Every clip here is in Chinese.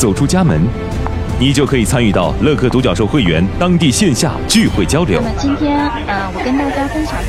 走出家门，你就可以参与到乐客独角兽会员当地线下聚会交流。那么今天，呃，我跟大家分享的，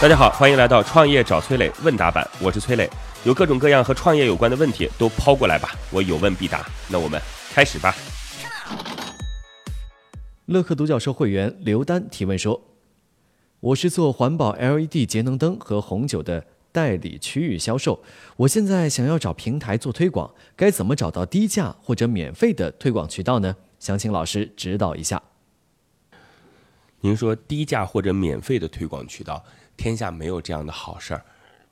大家好，欢迎来到创业找崔磊问答版，我是崔磊，有各种各样和创业有关的问题都抛过来吧，我有问必答。那我们开始吧。乐客独角兽会员刘丹提问说：“我是做环保 LED 节能灯和红酒的。”代理区域销售，我现在想要找平台做推广，该怎么找到低价或者免费的推广渠道呢？想请老师指导一下。您说低价或者免费的推广渠道，天下没有这样的好事儿。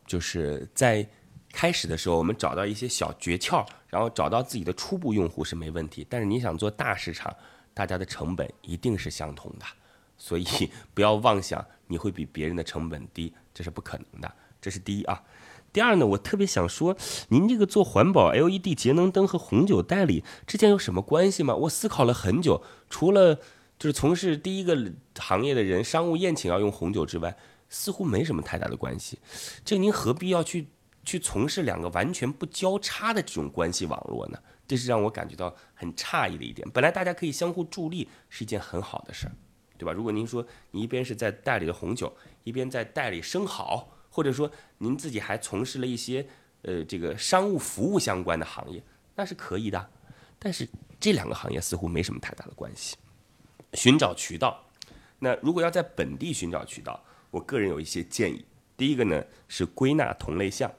就是在开始的时候，我们找到一些小诀窍，然后找到自己的初步用户是没问题。但是你想做大市场，大家的成本一定是相同的，所以不要妄想你会比别人的成本低，这是不可能的。这是第一啊，第二呢，我特别想说，您这个做环保 LED 节能灯和红酒代理之间有什么关系吗？我思考了很久，除了就是从事第一个行业的人商务宴请要用红酒之外，似乎没什么太大的关系。这您何必要去去从事两个完全不交叉的这种关系网络呢？这是让我感觉到很诧异的一点。本来大家可以相互助力，是一件很好的事儿，对吧？如果您说你一边是在代理的红酒，一边在代理生蚝。或者说您自己还从事了一些呃这个商务服务相关的行业，那是可以的。但是这两个行业似乎没什么太大的关系。寻找渠道，那如果要在本地寻找渠道，我个人有一些建议。第一个呢是归纳同类项，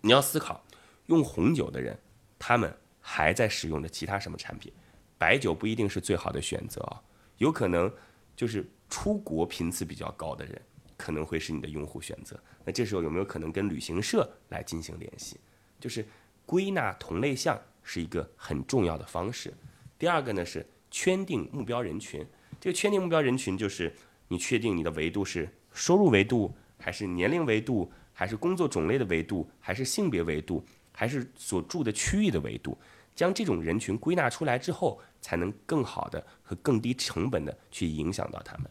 你要思考用红酒的人，他们还在使用着其他什么产品？白酒不一定是最好的选择啊，有可能就是出国频次比较高的人。可能会是你的用户选择，那这时候有没有可能跟旅行社来进行联系？就是归纳同类项是一个很重要的方式。第二个呢是圈定目标人群，这个圈定目标人群就是你确定你的维度是收入维度，还是年龄维度，还是工作种类的维度，还是性别维度，还是所住的区域的维度？将这种人群归纳出来之后，才能更好的和更低成本的去影响到他们。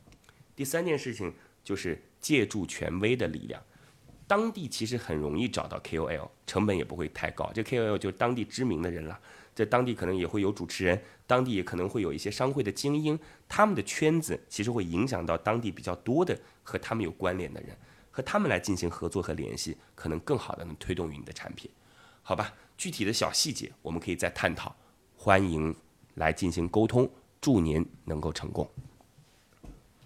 第三件事情就是。借助权威的力量，当地其实很容易找到 KOL，成本也不会太高。这 KOL 就是当地知名的人了，在当地可能也会有主持人，当地也可能会有一些商会的精英，他们的圈子其实会影响到当地比较多的和他们有关联的人，和他们来进行合作和联系，可能更好的能推动于你的产品，好吧？具体的小细节我们可以再探讨，欢迎来进行沟通，祝您能够成功。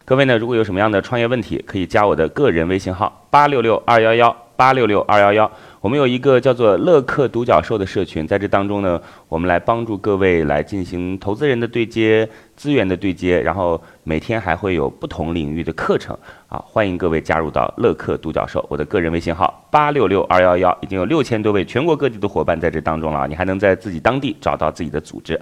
各位呢，如果有什么样的创业问题，可以加我的个人微信号八六六二幺幺八六六二幺幺。我们有一个叫做乐客独角兽的社群，在这当中呢，我们来帮助各位来进行投资人的对接、资源的对接，然后每天还会有不同领域的课程啊，欢迎各位加入到乐客独角兽。我的个人微信号八六六二幺幺，已经有六千多位全国各地的伙伴在这当中了，你还能在自己当地找到自己的组织。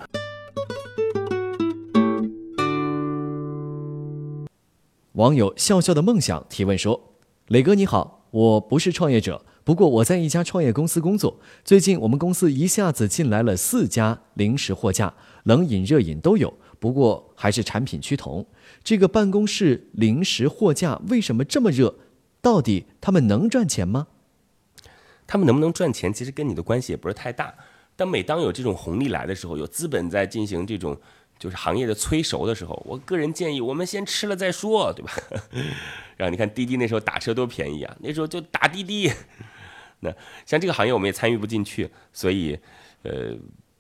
网友笑笑的梦想提问说：“磊哥你好，我不是创业者，不过我在一家创业公司工作。最近我们公司一下子进来了四家零食货架，冷饮、热饮都有，不过还是产品趋同。这个办公室零食货架为什么这么热？到底他们能赚钱吗？他们能不能赚钱，其实跟你的关系也不是太大。但每当有这种红利来的时候，有资本在进行这种。”就是行业的催熟的时候，我个人建议我们先吃了再说，对吧？然后你看滴滴那时候打车多便宜啊，那时候就打滴滴，那像这个行业我们也参与不进去，所以呃。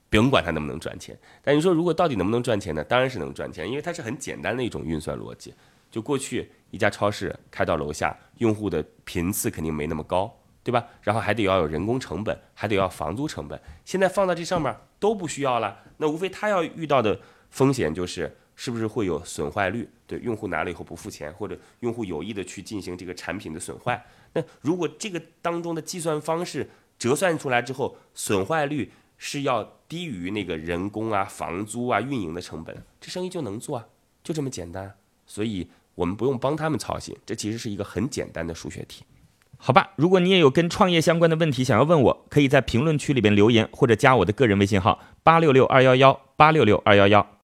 不用管它能不能赚钱，但你说如果到底能不能赚钱呢？当然是能赚钱，因为它是很简单的一种运算逻辑。就过去一家超市开到楼下，用户的频次肯定没那么高，对吧？然后还得要有人工成本，还得要房租成本。现在放到这上面都不需要了，那无非他要遇到的风险就是是不是会有损坏率？对，用户拿了以后不付钱，或者用户有意的去进行这个产品的损坏。那如果这个当中的计算方式折算出来之后，损坏率。是要低于那个人工啊、房租啊、运营的成本，这生意就能做啊，就这么简单。所以我们不用帮他们操心，这其实是一个很简单的数学题。好吧，如果你也有跟创业相关的问题想要问我，可以在评论区里边留言，或者加我的个人微信号八六六二幺幺八六六二幺幺。